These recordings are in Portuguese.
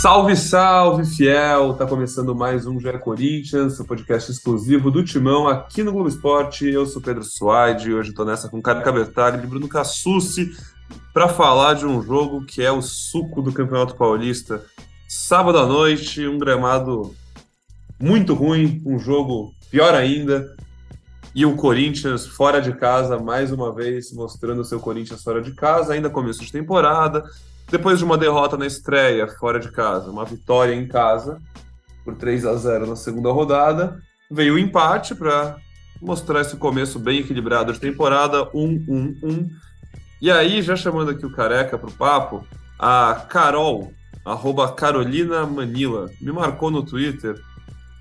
Salve, salve, fiel! Tá começando mais um GE Corinthians, o podcast exclusivo do Timão aqui no Globo Esporte. Eu sou Pedro Suaide, hoje tô nessa com Caio Cabertari e Bruno Cassucci para falar de um jogo que é o suco do Campeonato Paulista. Sábado à noite, um gramado muito ruim, um jogo pior ainda. E o Corinthians fora de casa, mais uma vez, mostrando o seu Corinthians fora de casa, ainda começo de temporada, depois de uma derrota na estreia, fora de casa, uma vitória em casa, por 3 a 0 na segunda rodada, veio o empate para mostrar esse começo bem equilibrado de temporada, 1-1-1. E aí, já chamando aqui o Careca para o papo, a Carol, arroba Carolina Manila, me marcou no Twitter,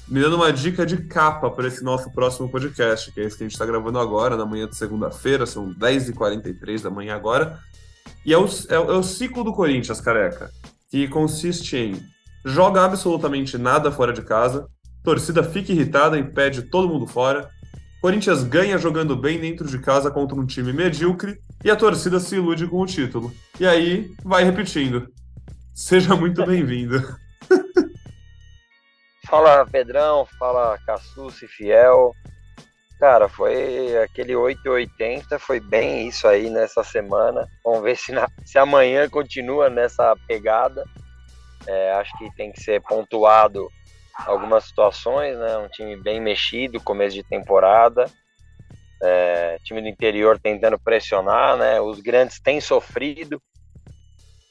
me dando uma dica de capa para esse nosso próximo podcast, que é esse que a gente está gravando agora, na manhã de segunda-feira, são 10h43 da manhã agora. E é o, é, é o ciclo do Corinthians, careca, que consiste em joga absolutamente nada fora de casa, torcida fica irritada e pede todo mundo fora, Corinthians ganha jogando bem dentro de casa contra um time medíocre e a torcida se ilude com o título. E aí vai repetindo. Seja muito bem-vindo. fala Pedrão, fala Cassucci Fiel. Cara, foi aquele 880, foi bem isso aí nessa semana. Vamos ver se, na, se amanhã continua nessa pegada. É, acho que tem que ser pontuado algumas situações, né? Um time bem mexido, começo de temporada. É, time do interior tentando pressionar, né? Os grandes têm sofrido.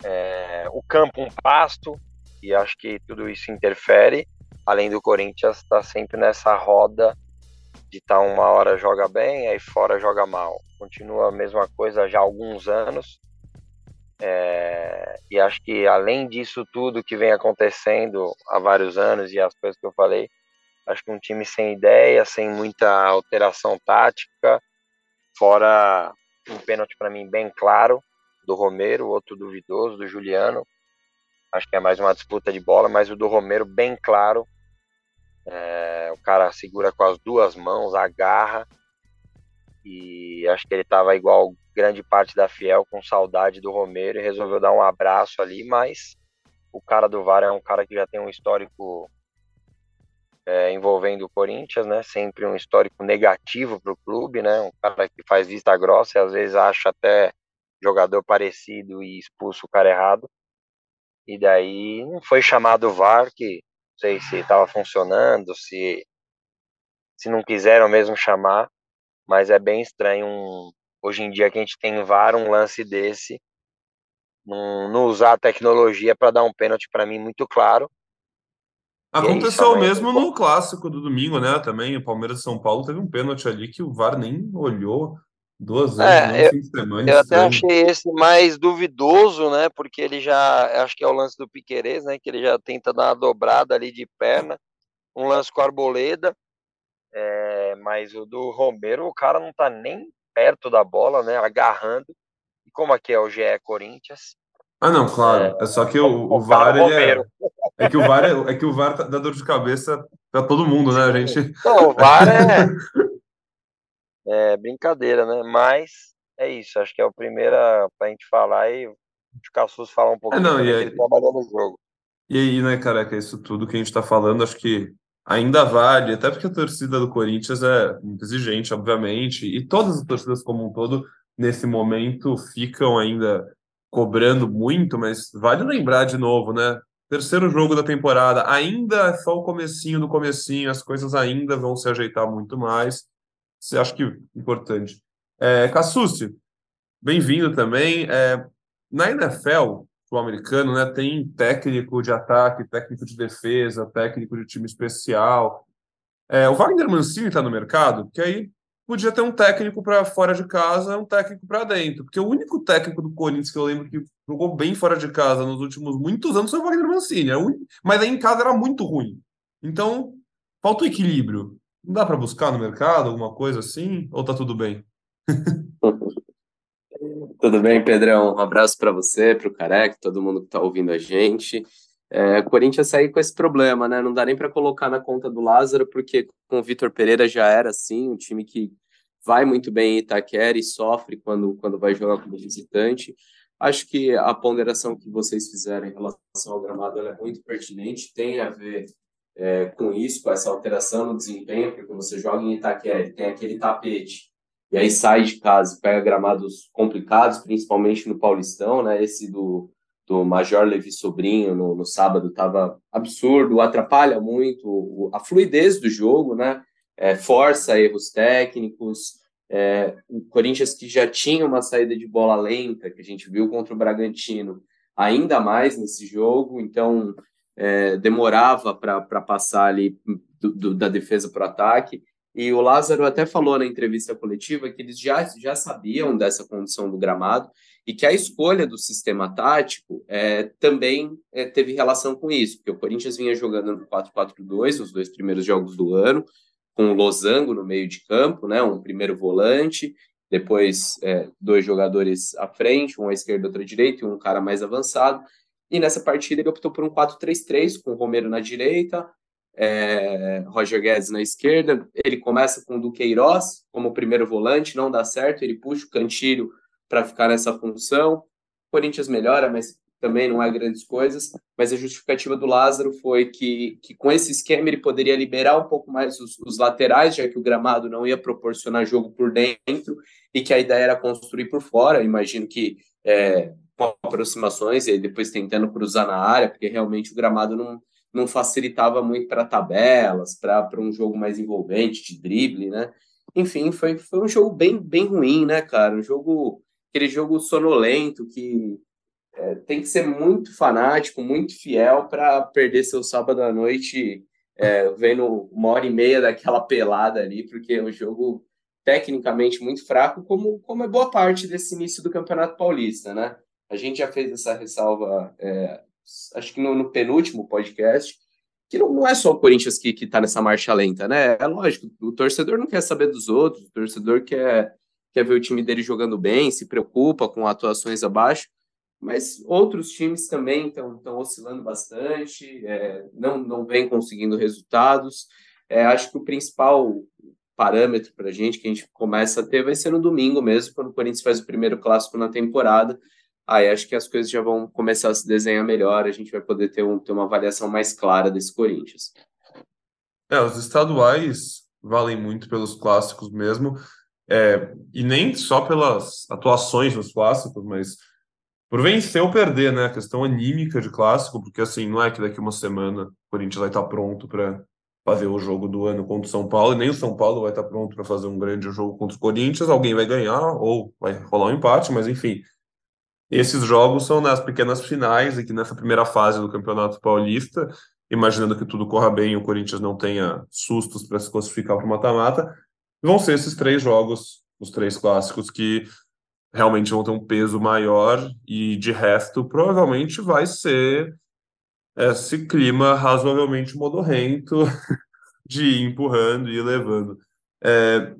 É, o campo um pasto, e acho que tudo isso interfere. Além do Corinthians estar tá sempre nessa roda de estar tá uma hora joga bem, aí fora joga mal. Continua a mesma coisa já há alguns anos. É, e acho que além disso tudo que vem acontecendo há vários anos e as coisas que eu falei, acho que um time sem ideia, sem muita alteração tática, fora um pênalti para mim bem claro do Romero, outro duvidoso do Juliano. Acho que é mais uma disputa de bola, mas o do Romero bem claro é, o cara segura com as duas mãos, agarra. E acho que ele estava igual grande parte da Fiel, com saudade do Romero, e resolveu dar um abraço ali, mas o cara do VAR é um cara que já tem um histórico é, envolvendo o Corinthians, né? Sempre um histórico negativo para o clube, né? Um cara que faz vista grossa e às vezes acha até jogador parecido e expulsa o cara errado. E daí não foi chamado o VAR, que sei se estava funcionando, se se não quiseram mesmo chamar, mas é bem estranho um, hoje em dia que a gente tem VAR um lance desse, não, não usar a tecnologia para dar um pênalti para mim muito claro. É Aconteceu é mesmo no clássico do domingo, né? Também o Palmeiras e São Paulo teve um pênalti ali que o VAR nem olhou. Duas vezes é, no fim de semana. Eu até achei esse mais duvidoso, né? Porque ele já. Acho que é o lance do Piquerez, né? Que ele já tenta dar uma dobrada ali de perna. Um lance com a arboleda. É, mas o do Romero, o cara não tá nem perto da bola, né? Agarrando. E como aqui é o GE Corinthians. Ah, não, claro. É, é só que o, o, o VAR. Ele é, é, que o VAR é, é que o VAR dá dor de cabeça pra todo mundo, né? A gente. Não, o VAR é. é brincadeira, né? Mas é isso, acho que é o primeiro pra gente falar e o Cassus falar um pouquinho é, não, e aí, ele trabalhou no jogo. E aí, né, careca, isso tudo que a gente tá falando, acho que ainda vale, até porque a torcida do Corinthians é muito exigente, obviamente, e todas as torcidas como um todo, nesse momento, ficam ainda cobrando muito, mas vale lembrar de novo, né? Terceiro jogo da temporada, ainda é só o comecinho do comecinho, as coisas ainda vão se ajeitar muito mais. Você acha que importante? É, Cassucci, bem-vindo também. É, na NFL, o americano, né, tem técnico de ataque, técnico de defesa, técnico de time especial. É, o Wagner Mancini está no mercado, que aí podia ter um técnico para fora de casa, um técnico para dentro, porque o único técnico do Corinthians que eu lembro que jogou bem fora de casa nos últimos muitos anos foi o Wagner Mancini, é mas aí em casa era muito ruim. Então, falta o equilíbrio. Não dá para buscar no mercado alguma coisa assim? Ou tá tudo bem? Tudo bem, Pedrão? Um abraço para você, para o Careca, todo mundo que está ouvindo a gente. É, o Corinthians saiu com esse problema, né? Não dá nem para colocar na conta do Lázaro, porque com o Vitor Pereira já era assim, um time que vai muito bem em Itaquera e sofre quando, quando vai jogar como visitante. Acho que a ponderação que vocês fizeram em relação ao gramado é muito pertinente, tem a ver é, com isso, com essa alteração no desempenho, porque você joga em Itaquera, tem aquele tapete, e aí sai de casa, pega gramados complicados, principalmente no Paulistão, né? Esse do, do Major Levi Sobrinho no, no sábado estava absurdo, atrapalha muito a fluidez do jogo, né? É, força erros técnicos. É, o Corinthians que já tinha uma saída de bola lenta, que a gente viu contra o Bragantino, ainda mais nesse jogo, então é, demorava para passar ali do, do, da defesa para o ataque. E o Lázaro até falou na entrevista coletiva que eles já, já sabiam dessa condição do gramado e que a escolha do sistema tático é, também é, teve relação com isso, porque o Corinthians vinha jogando no 4-4-2 os dois primeiros jogos do ano, com o Losango no meio de campo, né, um primeiro volante, depois é, dois jogadores à frente, um à esquerda, outro à direita, e um cara mais avançado. E nessa partida ele optou por um 4-3-3, com o Romero na direita, é, Roger Guedes na esquerda. Ele começa com o Duqueiroz como primeiro volante, não dá certo, ele puxa o Cantilho para ficar nessa função. O Corinthians melhora, mas também não é grandes coisas. Mas a justificativa do Lázaro foi que, que com esse esquema ele poderia liberar um pouco mais os, os laterais, já que o gramado não ia proporcionar jogo por dentro e que a ideia era construir por fora. Imagino que é, com aproximações e depois tentando cruzar na área, porque realmente o gramado não, não facilitava muito para tabelas, para um jogo mais envolvente, de drible, né? Enfim, foi, foi um jogo bem, bem ruim, né, cara? Um jogo, aquele jogo sonolento que é, tem que ser muito fanático, muito fiel para perder seu sábado à noite é, vendo uma hora e meia daquela pelada ali, porque é um jogo tecnicamente muito fraco, como, como é boa parte desse início do Campeonato Paulista, né? A gente já fez essa ressalva é, acho que no, no penúltimo podcast, que não, não, é só o Corinthians que, que tá nessa marcha lenta, né? É lógico, o torcedor não quer saber dos outros, o torcedor quer, quer ver o time dele jogando bem, se preocupa com atuações abaixo, mas outros times também estão oscilando bastante, é, não, não vem conseguindo resultados. É, acho que o principal parâmetro para a gente, que a gente começa a ter, vai ser no domingo mesmo, quando o Corinthians faz o primeiro clássico na temporada, aí acho que as coisas já vão começar a se desenhar melhor, a gente vai poder ter, um, ter uma avaliação mais clara desse Corinthians. É, os estaduais valem muito pelos clássicos mesmo, é, e nem só pelas atuações nos clássicos, mas por vencer ou perder, né? A questão anímica de clássico, porque assim, não é que daqui uma semana o Corinthians vai estar pronto para fazer o jogo do ano contra o São Paulo, e nem o São Paulo vai estar pronto para fazer um grande jogo contra o Corinthians, alguém vai ganhar ou vai rolar um empate, mas enfim, esses jogos são nas pequenas finais, aqui nessa primeira fase do Campeonato Paulista, imaginando que tudo corra bem e o Corinthians não tenha sustos para se classificar para o mata-mata, vão ser esses três jogos, os três clássicos, que realmente vão ter um peso maior e de resto provavelmente vai ser esse clima razoavelmente modorrento de ir empurrando e levando. É,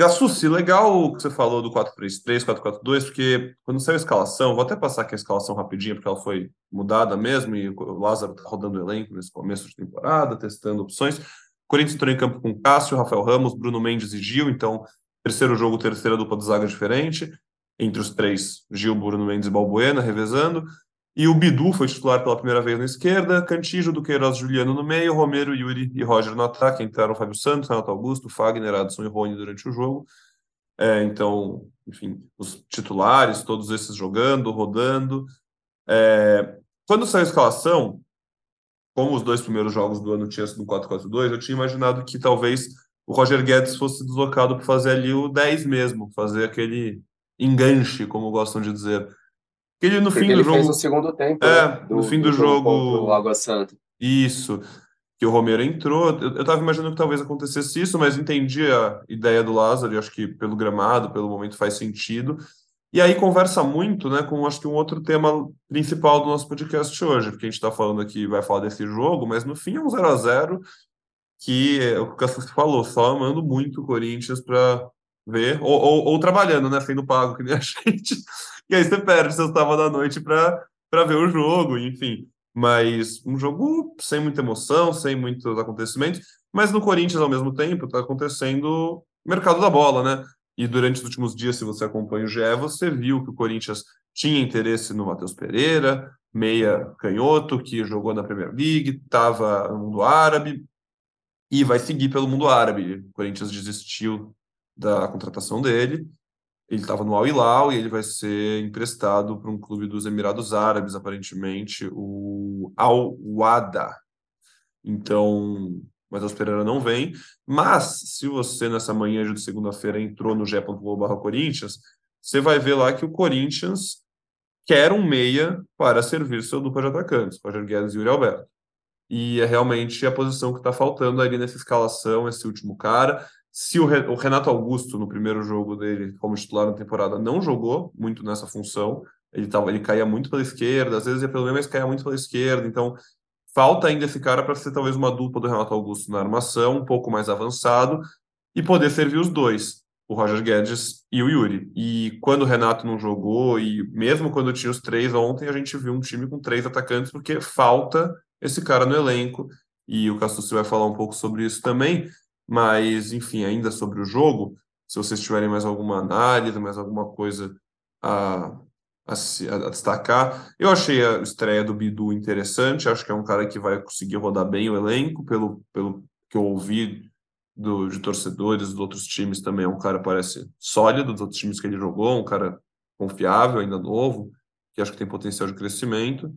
Gassucci, legal o que você falou do 4-3-3, 4-4-2, porque quando saiu a escalação, vou até passar aqui a escalação rapidinho, porque ela foi mudada mesmo, e o Lázaro está rodando o elenco nesse começo de temporada, testando opções. O Corinthians entrou em campo com Cássio, Rafael Ramos, Bruno Mendes e Gil, então, terceiro jogo, terceira dupla de zaga diferente, entre os três, Gil, Bruno Mendes e Balbuena, revezando. E o Bidu foi titular pela primeira vez na esquerda, Cantijo, Duqueiroz, Juliano no meio, Romero, Yuri e Roger no ataque. Entraram Fábio Santos, Renato Augusto, Fagner, Adson e Rony durante o jogo. É, então, enfim, os titulares, todos esses jogando, rodando. É, quando saiu a escalação, como os dois primeiros jogos do ano tinham sido 4-4-2, eu tinha imaginado que talvez o Roger Guedes fosse deslocado para fazer ali o 10 mesmo, fazer aquele enganche, como gostam de dizer. Ele no Porque fim do jogo. Fez o segundo tempo. É, né, do, no fim do, do jogo. O Água Santa. Isso. Que o Romero entrou. Eu, eu tava imaginando que talvez acontecesse isso, mas entendi a ideia do Lázaro, e acho que pelo gramado, pelo momento faz sentido. E aí conversa muito, né, com acho que um outro tema principal do nosso podcast hoje, porque a gente está falando aqui, vai falar desse jogo, mas no fim é um 0 a 0 que é o que você falou, só amando muito o Corinthians para ver, ou, ou, ou, trabalhando, né? Sendo pago, que nem a gente. E aí você perde seu sábado da noite para ver o jogo, enfim. Mas um jogo sem muita emoção, sem muitos acontecimentos. Mas no Corinthians, ao mesmo tempo, está acontecendo mercado da bola, né? E durante os últimos dias, se você acompanha o GE, você viu que o Corinthians tinha interesse no Matheus Pereira, meia canhoto, que jogou na Premier League, estava no mundo árabe e vai seguir pelo mundo árabe. O Corinthians desistiu da contratação dele. Ele estava no Al Hilal e ele vai ser emprestado para um clube dos Emirados Árabes, aparentemente, o Al Wada. Então, Matheus Pereira não vem. Mas, se você nessa manhã de segunda-feira entrou no g.globo Corinthians, você vai ver lá que o Corinthians quer um meia para servir seu dupla de atacantes, Roger Guedes e Yuri Alberto. E é realmente a posição que está faltando ali nessa escalação, esse último cara. Se o Renato Augusto, no primeiro jogo dele como titular na temporada, não jogou muito nessa função, ele, tava, ele caía muito pela esquerda, às vezes ia pelo meio, mas caía muito pela esquerda, então falta ainda esse cara para ser talvez uma dupla do Renato Augusto na armação, um pouco mais avançado, e poder servir os dois o Roger Guedes e o Yuri. E quando o Renato não jogou, e mesmo quando tinha os três ontem, a gente viu um time com três atacantes, porque falta esse cara no elenco. E o Cassucci vai falar um pouco sobre isso também. Mas, enfim, ainda sobre o jogo, se vocês tiverem mais alguma análise, mais alguma coisa a, a, a, destacar. Eu achei a estreia do Bidu interessante, acho que é um cara que vai conseguir rodar bem o elenco, pelo, pelo que eu ouvi do, de torcedores dos outros times também é um cara parece sólido dos outros times que ele jogou, um cara confiável, ainda novo, que acho que tem potencial de crescimento.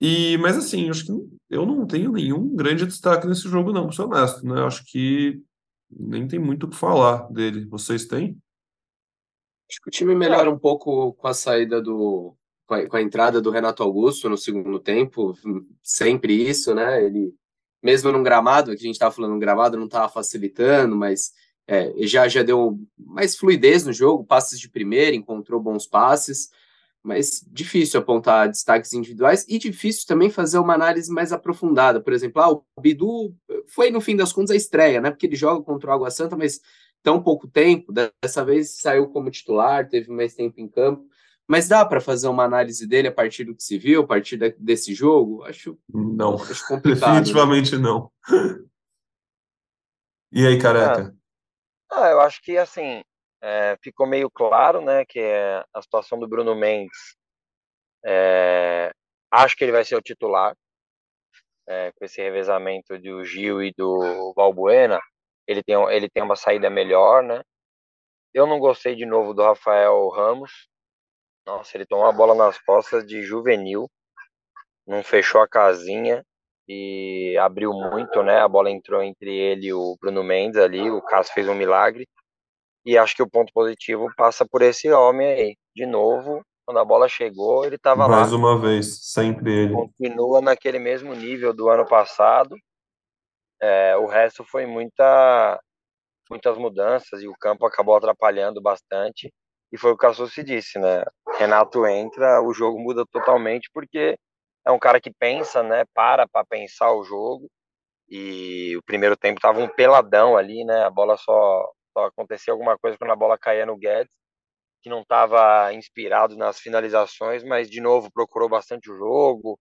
E, mas assim, acho que eu não tenho nenhum grande destaque nesse jogo, não, para ser honesto, né? Acho que nem tem muito o que falar dele. Vocês têm? Acho que o time melhora um pouco com a saída do. com a, com a entrada do Renato Augusto no segundo tempo. Sempre isso, né? Ele mesmo num gramado, que a gente estava falando, um gramado não estava facilitando, mas é, já, já deu mais fluidez no jogo, passes de primeira, encontrou bons passes, mas difícil apontar destaques individuais e difícil também fazer uma análise mais aprofundada. Por exemplo, ah, o Bidu foi, no fim das contas, a estreia, né? Porque ele joga contra o Água Santa, mas tão pouco tempo, dessa vez saiu como titular, teve mais tempo em campo. Mas dá para fazer uma análise dele a partir do que se viu, a partir de, desse jogo? Acho não, acho complicado. Né? Definitivamente né? não. E aí, careca? Ah, ah eu acho que assim é, ficou meio claro, né, que é a situação do Bruno Mendes. É, acho que ele vai ser o titular é, com esse revezamento do Gil e do Valbuena. Ele tem ele tem uma saída melhor, né? Eu não gostei de novo do Rafael Ramos. Nossa, ele tomou a bola nas costas de juvenil, não fechou a casinha e abriu muito, né? A bola entrou entre ele e o Bruno Mendes ali, o Cássio fez um milagre. E acho que o ponto positivo passa por esse homem aí. De novo, quando a bola chegou, ele estava lá. Mais uma vez, sempre ele. Continua naquele mesmo nível do ano passado. É, o resto foi muita, muitas mudanças e o campo acabou atrapalhando bastante. E foi o que a Susi disse, né? Renato entra, o jogo muda totalmente porque é um cara que pensa, né? Para para pensar o jogo. E o primeiro tempo tava um peladão ali, né? A bola só, só acontecia alguma coisa quando a bola caía no Guedes, que não estava inspirado nas finalizações, mas de novo procurou bastante o jogo,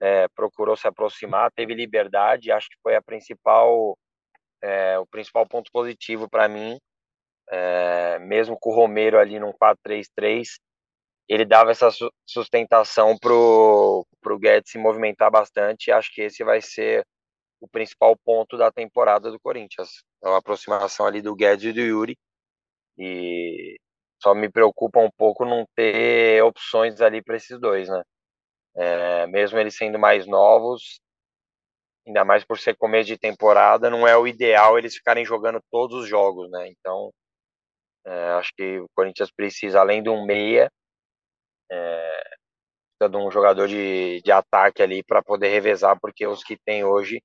é, procurou se aproximar, teve liberdade. Acho que foi a principal, é, o principal ponto positivo para mim é, mesmo com o Romero ali num 4-3-3, ele dava essa sustentação pro, pro Guedes se movimentar bastante, acho que esse vai ser o principal ponto da temporada do Corinthians. É uma aproximação ali do Guedes e do Yuri, e só me preocupa um pouco não ter opções ali para esses dois, né? É, mesmo eles sendo mais novos, ainda mais por ser começo de temporada, não é o ideal eles ficarem jogando todos os jogos, né? Então, é, acho que o Corinthians precisa, além de um meia, é, de um jogador de, de ataque ali para poder revezar, porque os que tem hoje,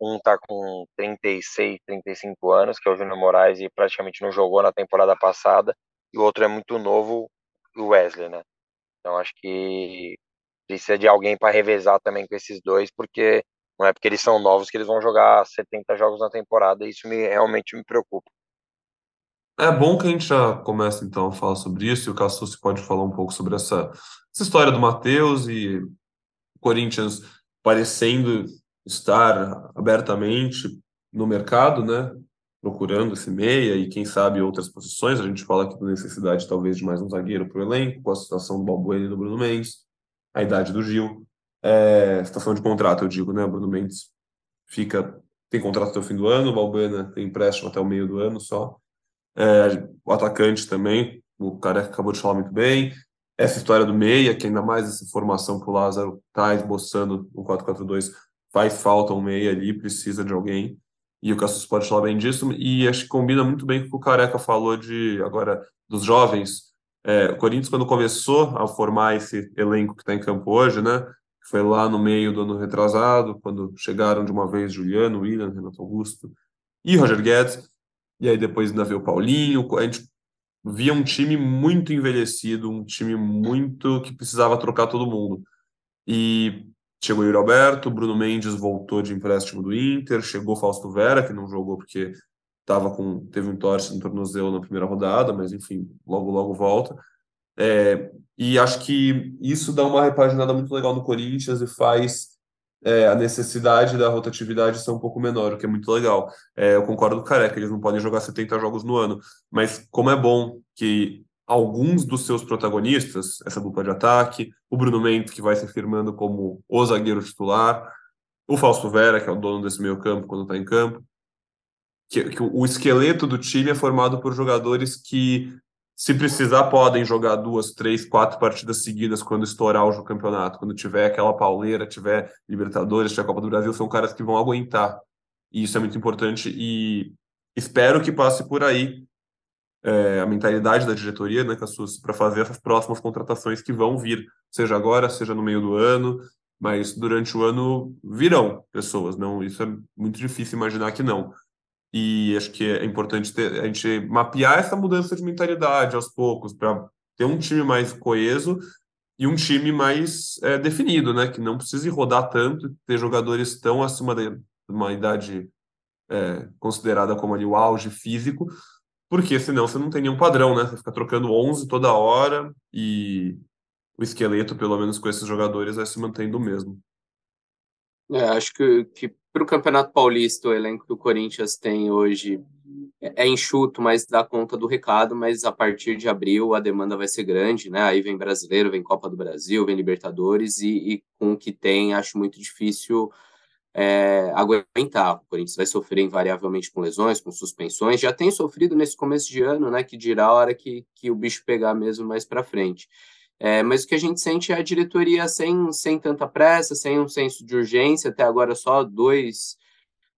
um tá com 36, 35 anos, que é o Júnior Moraes, e praticamente não jogou na temporada passada, e o outro é muito novo, o Wesley, né? Então acho que precisa de alguém para revezar também com esses dois, porque não é porque eles são novos que eles vão jogar 70 jogos na temporada, e isso me, realmente me preocupa. É bom que a gente já comece então a falar sobre isso, e o Cassus pode falar um pouco sobre essa, essa história do Matheus e Corinthians parecendo estar abertamente no mercado, né? Procurando esse meia e quem sabe outras posições. A gente fala aqui da necessidade talvez de mais um zagueiro para o elenco, com a situação do Balbuena e do Bruno Mendes, a idade do Gil, é, situação de contrato, eu digo, né? Bruno Mendes fica tem contrato até o fim do ano, o Balbuena tem empréstimo até o meio do ano só. É, o atacante também, o cara acabou de falar muito bem. Essa história do meia, que ainda mais essa formação que o Lázaro está esboçando no 4-4-2, faz falta um meia ali, precisa de alguém. E o Cassius pode falar bem disso. E acho que combina muito bem com o que o Careca falou de agora dos jovens. É, o Corinthians, quando começou a formar esse elenco que está em campo hoje, né? Foi lá no meio do ano retrasado, quando chegaram de uma vez Juliano, William, Renato Augusto e Roger Guedes e aí depois ainda veio o Paulinho. A gente via um time muito envelhecido, um time muito que precisava trocar todo mundo. E chegou Yuri Alberto, Bruno Mendes voltou de empréstimo do Inter, chegou Fausto Vera, que não jogou porque tava com, teve um torce no tornozelo na primeira rodada, mas enfim, logo logo volta. É, e acho que isso dá uma repaginada muito legal no Corinthians e faz é, a necessidade da rotatividade ser um pouco menor, o que é muito legal. É, eu concordo com o Careca, eles não podem jogar 70 jogos no ano, mas como é bom que alguns dos seus protagonistas, essa dupla de ataque, o Bruno Mendes, que vai se firmando como o zagueiro titular, o Fausto Vera, que é o dono desse meio campo quando está em campo, que, que o esqueleto do time é formado por jogadores que se precisar, podem jogar duas, três, quatro partidas seguidas quando estourar o campeonato. Quando tiver aquela pauleira, tiver Libertadores, tiver Copa do Brasil, são caras que vão aguentar. E isso é muito importante. E espero que passe por aí é, a mentalidade da diretoria, né, Cassus, para fazer essas próximas contratações que vão vir, seja agora, seja no meio do ano, mas durante o ano virão pessoas. Não, isso é muito difícil imaginar que não. E acho que é importante ter, a gente mapear essa mudança de mentalidade aos poucos, para ter um time mais coeso e um time mais é, definido, né? Que não precise rodar tanto, ter jogadores tão acima de uma idade é, considerada como ali o auge físico, porque senão você não tem nenhum padrão, né? Você fica trocando 11 toda hora e o esqueleto, pelo menos com esses jogadores, vai se mantendo o mesmo. É, acho que, que para o Campeonato Paulista, o elenco que o Corinthians tem hoje é, é enxuto, mas dá conta do recado, mas a partir de abril a demanda vai ser grande, né? Aí vem brasileiro, vem Copa do Brasil, vem Libertadores, e, e com o que tem, acho muito difícil é, aguentar. O Corinthians vai sofrer invariavelmente com lesões, com suspensões, já tem sofrido nesse começo de ano, né? Que dirá a hora que, que o bicho pegar mesmo mais para frente. É, mas o que a gente sente é a diretoria sem, sem tanta pressa, sem um senso de urgência, até agora só dois,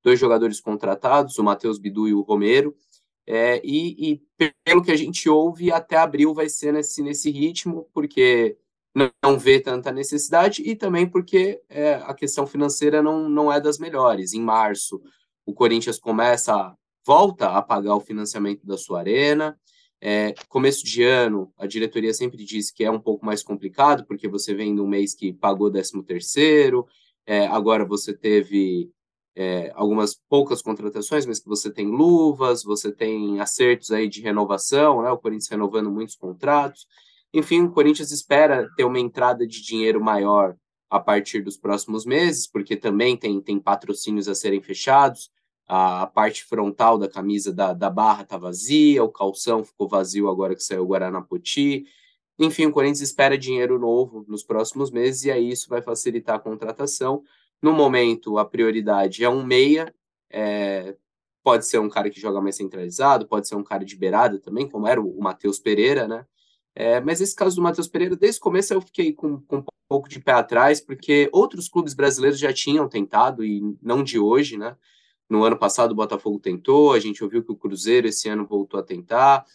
dois jogadores contratados, o Matheus Bidu e o Romero, é, e, e, pelo que a gente ouve, até abril vai ser nesse, nesse ritmo, porque não, vê tanta necessidade e também porque é, a questão financeira não, não é das melhores. Em março, o Corinthians começa, volta a pagar o financiamento da sua arena, é, começo de ano, a diretoria sempre diz que é um pouco mais complicado, porque você vem de um mês que pagou 13 terceiro, é, agora você teve é, algumas poucas contratações, mas que você tem luvas, você tem acertos aí de renovação, né? o Corinthians renovando muitos contratos. Enfim, o Corinthians espera ter uma entrada de dinheiro maior a partir dos próximos meses, porque também tem, tem patrocínios a serem fechados, a parte frontal da camisa da, da barra está vazia, o calção ficou vazio agora que saiu o Guaranapoti. Enfim, o Corinthians espera dinheiro novo nos próximos meses e aí isso vai facilitar a contratação. No momento, a prioridade é um meia, é, pode ser um cara que joga mais centralizado, pode ser um cara de beirada também, como era o, o Matheus Pereira, né? É, mas esse caso do Matheus Pereira, desde o começo eu fiquei com, com, um pouco de pé atrás, porque outros clubes brasileiros já tinham tentado, e não de hoje, né? No ano passado o Botafogo tentou, a gente ouviu que o Cruzeiro esse ano voltou a tentar.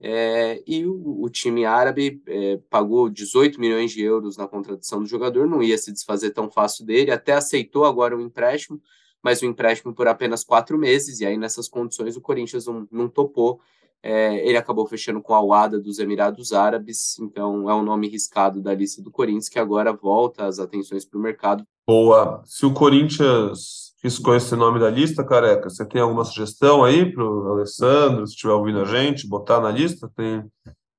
É, e o, o, time árabe é, pagou 18 milhões de euros na contratação do jogador, não ia se desfazer tão fácil dele, até aceitou agora o empréstimo, mas o empréstimo por apenas quatro meses, e aí nessas condições o Corinthians não, não topou. É, ele acabou fechando com a Wada dos Emirados Árabes, então é um nome riscado da lista do Corinthians, que agora volta as atenções para o mercado. Boa. Se o Corinthians riscou esse nome da lista, careca. Você tem alguma sugestão aí para o Alessandro, se estiver ouvindo a gente, botar na lista? Tem.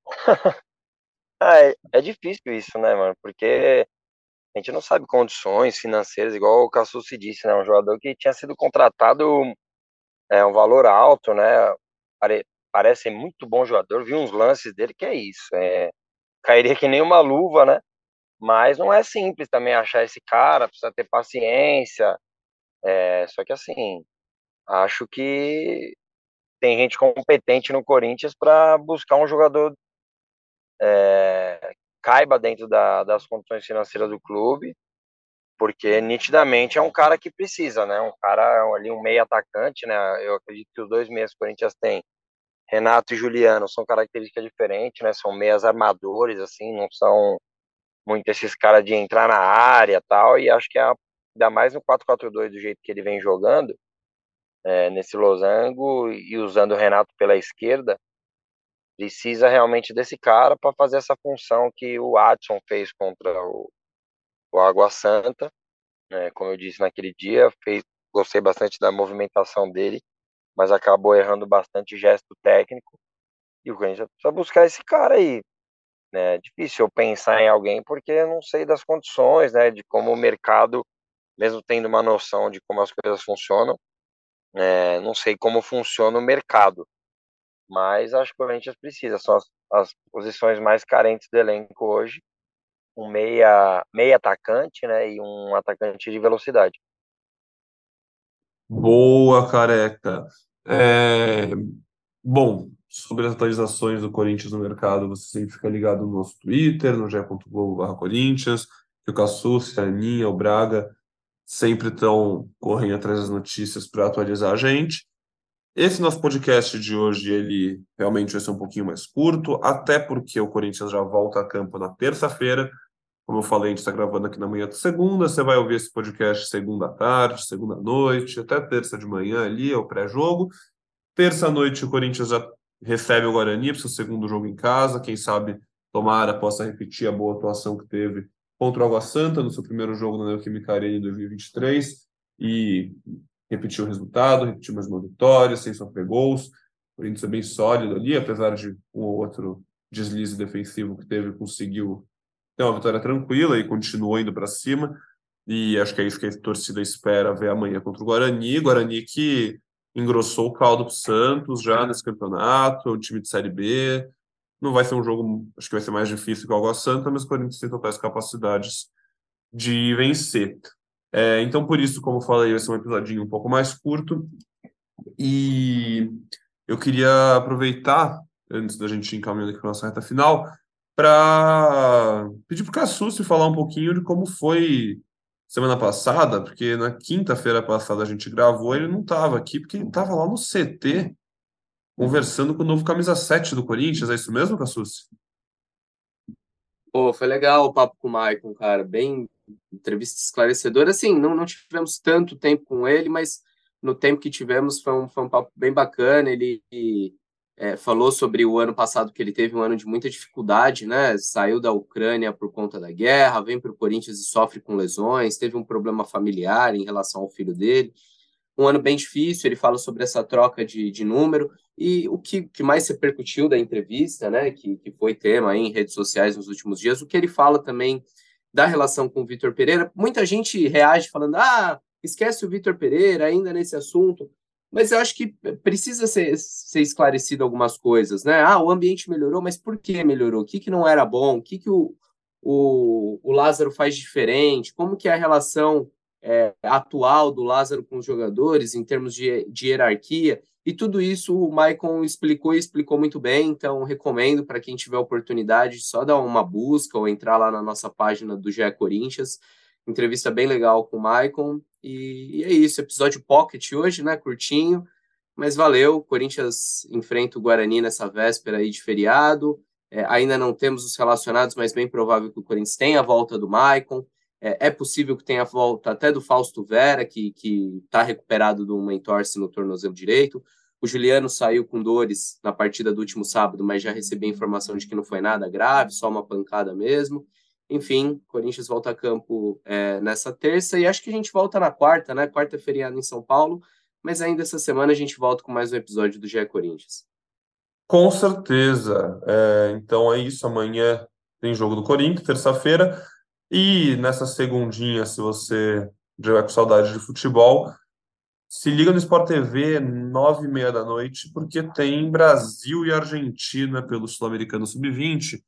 é, é difícil isso, né, mano? Porque a gente não sabe condições financeiras, igual o Cassucci disse, né? Um jogador que tinha sido contratado é, um valor alto, né? Pare, parece muito bom jogador. Vi uns lances dele que é isso. É, cairia que nem uma luva, né? Mas não é simples também achar esse cara, precisa ter paciência. É, só que assim, acho que tem gente competente no Corinthians para buscar um jogador é, caiba dentro da, das condições financeiras do clube, porque nitidamente é um cara que precisa, né? Um cara ali, um meio atacante, né? Eu acredito que os dois meias que o Corinthians tem, Renato e Juliano, são características diferentes, né? São meias armadores, assim, não são muito esses caras de entrar na área tal, e acho que é, ainda mais no 4-4-2 do jeito que ele vem jogando, é, nesse losango, e usando o Renato pela esquerda, precisa realmente desse cara para fazer essa função que o Adson fez contra o, o Água Santa, né, como eu disse naquele dia, fez, gostei bastante da movimentação dele, mas acabou errando bastante gesto técnico, e o Corinthians precisa buscar esse cara aí, né? É difícil eu pensar em alguém porque eu não sei das condições, né? De como o mercado, mesmo tendo uma noção de como as coisas funcionam, é, não sei como funciona o mercado. Mas acho que o Corinthians precisa. São as, as posições mais carentes do elenco hoje. Um meia, meia atacante, né? E um atacante de velocidade. Boa, careca. É... Bom, sobre as atualizações do Corinthians no mercado, você sempre fica ligado no nosso Twitter, no Corinthians, que o Cassucci, a Aninha, o Braga sempre estão correndo atrás das notícias para atualizar a gente. Esse nosso podcast de hoje, ele realmente vai ser um pouquinho mais curto, até porque o Corinthians já volta a campo na terça-feira. Como eu falei, a gente está gravando aqui na manhã de segunda, você vai ouvir esse podcast segunda tarde, segunda noite, até terça de manhã ali, é o pré-jogo. Terça noite o Corinthians já recebe o Guarani para o seu segundo jogo em casa. Quem sabe Tomara possa repetir a boa atuação que teve contra o Água Santa no seu primeiro jogo na Neoquímica Arena em 2023 e repetir o resultado, repetir mais uma vitória, sem sofrer gols. O Corinthians é bem sólido ali, apesar de um ou outro deslize defensivo que teve, conseguiu ter uma vitória tranquila e continuou indo para cima. E acho que é isso que a torcida espera ver amanhã contra o Guarani. Guarani que engrossou o caldo para o Santos já nesse campeonato, é um time de Série B. Não vai ser um jogo, acho que vai ser mais difícil que o Água Santa, mas o Corinthians tem totais capacidades de vencer. É, então, por isso, como falei, vai ser um episódio um pouco mais curto. E eu queria aproveitar, antes da gente encaminhando aqui para nossa reta final, para pedir para o Cassucci falar um pouquinho de como foi semana passada, porque na quinta-feira passada a gente gravou, ele não estava aqui, porque ele estava lá no CT, conversando com o novo camisa 7 do Corinthians. É isso mesmo, Cassus? Pô, foi legal o papo com o Maicon, cara. Bem entrevista esclarecedora. Assim, não, não tivemos tanto tempo com ele, mas no tempo que tivemos foi um, foi um papo bem bacana. Ele é, falou sobre o ano passado que ele teve um ano de muita dificuldade, né? Saiu da Ucrânia por conta da guerra, vem para o Corinthians e sofre com lesões, teve um problema familiar em relação ao filho dele. Um ano bem difícil, ele fala sobre essa troca de, de número e o que, que mais repercutiu da entrevista, né? Que, que foi tema em redes sociais nos últimos dias, o que ele fala também da relação com o Vitor Pereira. Muita gente reage falando: ah, esquece o Vitor Pereira ainda nesse assunto mas eu acho que precisa ser, ser esclarecido algumas coisas, né? Ah, o ambiente melhorou, mas por que melhorou? O que, que não era bom? O que, que o, o, o Lázaro faz diferente? Como que é a relação é, atual do Lázaro com os jogadores em termos de, de hierarquia? E tudo isso o Maicon explicou e explicou muito bem, então recomendo para quem tiver oportunidade só dar uma busca ou entrar lá na nossa página do GE Corinthians. Entrevista bem legal com o Maicon. E, e é isso, episódio pocket hoje, né? Curtinho, mas valeu. Corinthians enfrenta o Guarani nessa véspera aí de feriado. É, ainda não temos os relacionados, mas bem provável que o Corinthians tenha a volta do Maicon. É, é possível que tenha a volta até do Fausto Vera, que está recuperado de uma entorse no tornozelo direito. O Juliano saiu com dores na partida do último sábado, mas já recebi a informação de que não foi nada grave, só uma pancada mesmo. Enfim, Corinthians volta a campo é, nessa terça e acho que a gente volta na quarta, né? Quarta feriado em São Paulo, mas ainda essa semana a gente volta com mais um episódio do GE Corinthians. Com certeza. É, então é isso. Amanhã tem jogo do Corinthians, terça-feira. E nessa segundinha, se você tiver com saudade de futebol, se liga no Sport TV, nove e meia da noite, porque tem Brasil e Argentina pelo Sul-Americano Sub-20.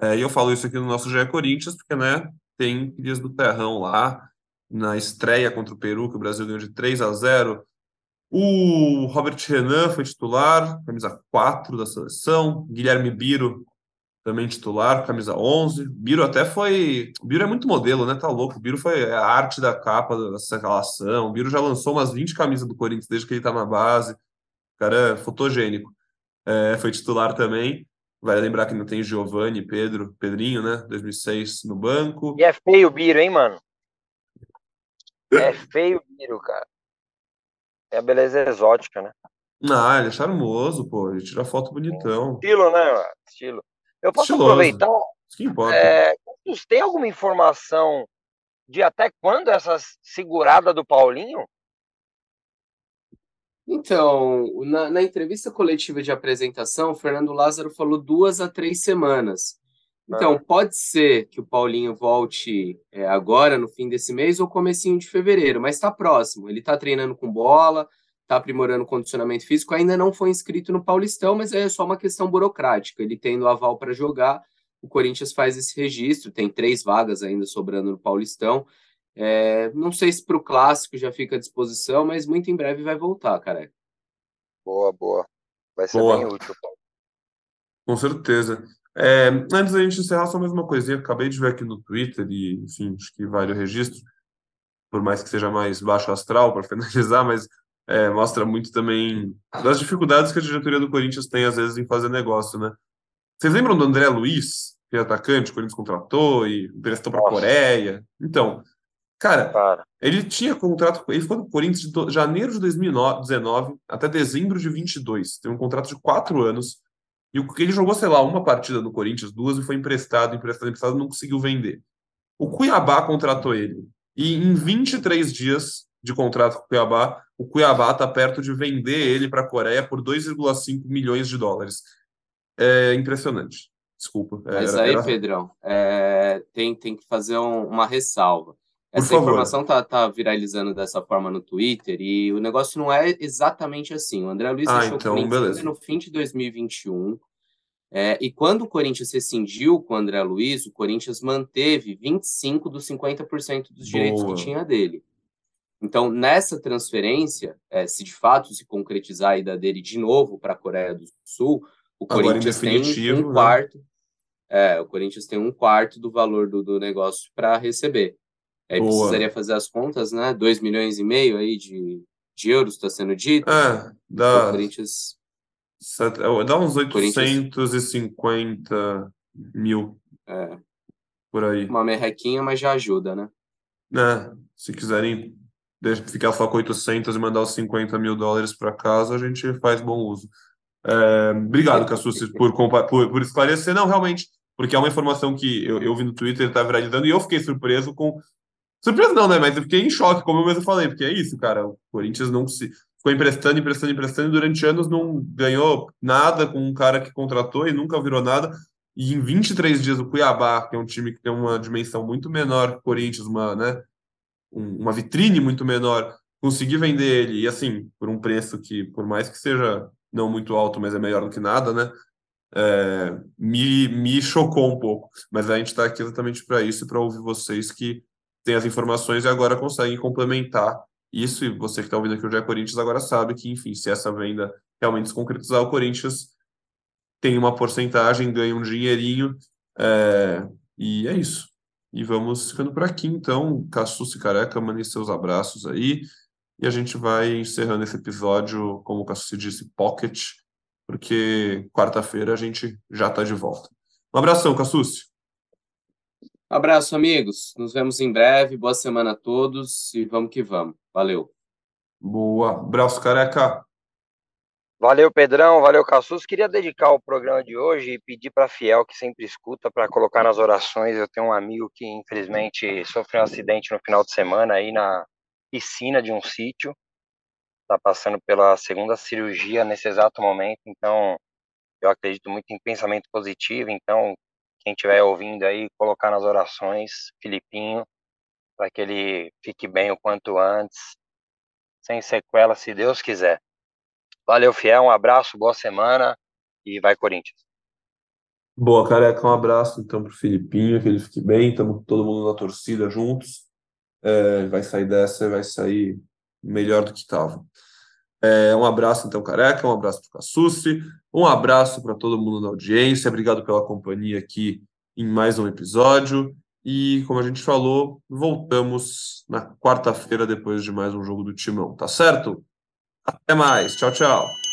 É, e eu falo isso aqui no nosso GE Corinthians, porque né, tem Crias do Terrão lá, na estreia contra o Peru, que o Brasil ganhou de 3 a 0. O Robert Renan foi titular, camisa 4 da seleção. Guilherme Biro também titular, camisa 11. Biro até foi. Biro é muito modelo, né? Tá louco. Biro foi a arte da capa dessa relação. Biro já lançou umas 20 camisas do Corinthians desde que ele tá na base. O cara é fotogênico. É, foi titular também. Vai lembrar que não tem Giovanni, Pedro, Pedrinho, né? 2006 no banco. E é feio o Biro, hein, mano? É feio o Biro, cara. É a beleza exótica, né? Ah, ele é charmoso, pô. Ele tira foto bonitão. Estilo, né? Estilo. Eu posso Estiloso. aproveitar? Isso que importa. É, tem alguma informação de até quando essa segurada do Paulinho? Então, na, na, entrevista coletiva de apresentação, o Fernando Lázaro falou duas a três semanas. Então, ah. pode ser que o Paulinho volte é, agora, no fim desse mês, ou comecinho de fevereiro, mas está próximo. Ele está treinando com bola, está aprimorando o condicionamento físico, ainda não foi inscrito no Paulistão, mas é só uma questão burocrática. Ele tendo aval para jogar, o Corinthians faz esse registro, tem três vagas ainda sobrando no Paulistão. É, não sei se para o clássico já fica à disposição, mas muito em breve vai voltar, cara. Boa, boa. Vai ser boa. bem útil, Paulo. Com certeza. É, antes da gente encerrar, só mais uma coisinha. Acabei de ver aqui no Twitter e, enfim, acho que vale o registro, por mais que seja mais baixo astral para finalizar, mas é, mostra muito também das dificuldades que a diretoria do Corinthians tem, às vezes, em fazer negócio, né? Vocês lembram do André Luiz, que é atacante, o Corinthians contratou e emprestou para a Coreia? Então, Cara, Para. ele tinha contrato, ele ficou no Corinthians de janeiro de 2019 até dezembro de 22. Tem um contrato de quatro anos. E o que ele jogou, sei lá, uma partida no Corinthians, duas, e foi emprestado, emprestado, emprestado, não conseguiu vender. O Cuiabá contratou ele. E em 23 dias de contrato com o Cuiabá, o Cuiabá está perto de vender ele para a Coreia por 2,5 milhões de dólares. É impressionante. Desculpa. Mas era, aí, era... Pedrão, é, tem, tem que fazer um, uma ressalva. Essa informação tá, tá viralizando dessa forma no Twitter e o negócio não é exatamente assim. O André Luiz ah, deixou então, o Corinthians no fim de 2021. É, e quando o Corinthians rescindiu com o André Luiz, o Corinthians manteve 25 dos 50% dos direitos Boa. que tinha dele. Então, nessa transferência, é, se de fato se concretizar a ida dele de novo para a Coreia do Sul, o Agora, Corinthians tem um né? quarto. É, o Corinthians tem um quarto do valor do, do negócio para receber. Aí Boa. precisaria fazer as contas, né? 2 milhões e meio aí de, de euros está sendo dito. É, dá. O Corinthians. É, dá uns 850 mil. É. Por aí. Uma merrequinha, mas já ajuda, né? É, se quiserem ficar só com 800 e mandar os 50 mil dólares para casa, a gente faz bom uso. É, obrigado, Cassucci, por, por, por esclarecer. Não, realmente, porque é uma informação que eu, eu vi no Twitter, está viralizando, e eu fiquei surpreso com Surpresa não, né? Mas eu fiquei em choque, como eu mesmo falei, porque é isso, cara. O Corinthians não se ficou emprestando, emprestando, emprestando, e durante anos não ganhou nada com um cara que contratou e nunca virou nada. E em 23 dias, o Cuiabá, que é um time que tem uma dimensão muito menor que o Corinthians, uma, né, uma vitrine muito menor, conseguir vender ele, e assim, por um preço que, por mais que seja não muito alto, mas é melhor do que nada, né? É, me, me chocou um pouco. Mas a gente está aqui exatamente para isso, para ouvir vocês que tem as informações e agora conseguem complementar isso. E você que está ouvindo aqui o Jé Corinthians agora sabe que, enfim, se essa venda realmente se concretizar, o Corinthians tem uma porcentagem, ganha um dinheirinho. É, e é isso. E vamos ficando por aqui, então. Cassus e Careca, mandem seus abraços aí. E a gente vai encerrando esse episódio, como o Cassus disse, pocket, porque quarta-feira a gente já está de volta. Um abração, Cassus. Abraço, amigos. Nos vemos em breve. Boa semana a todos e vamos que vamos. Valeu. Boa. Abraço, careca. Valeu, Pedrão, valeu, Cassus. Queria dedicar o programa de hoje e pedir para Fiel, que sempre escuta, para colocar nas orações. Eu tenho um amigo que, infelizmente, sofreu um acidente no final de semana aí na piscina de um sítio. Está passando pela segunda cirurgia nesse exato momento, então eu acredito muito em pensamento positivo. Então, quem estiver ouvindo aí, colocar nas orações, Filipinho, para que ele fique bem o quanto antes, sem sequela, se Deus quiser. Valeu, Fiel, um abraço, boa semana e vai Corinthians. Boa, careca, um abraço então para o Filipinho, que ele fique bem, estamos todo mundo na torcida juntos. É, vai sair dessa, vai sair melhor do que estava. É, um abraço então, careca, um abraço para o um abraço para todo mundo na audiência, obrigado pela companhia aqui em mais um episódio. E, como a gente falou, voltamos na quarta-feira depois de mais um jogo do Timão, tá certo? Até mais. Tchau, tchau.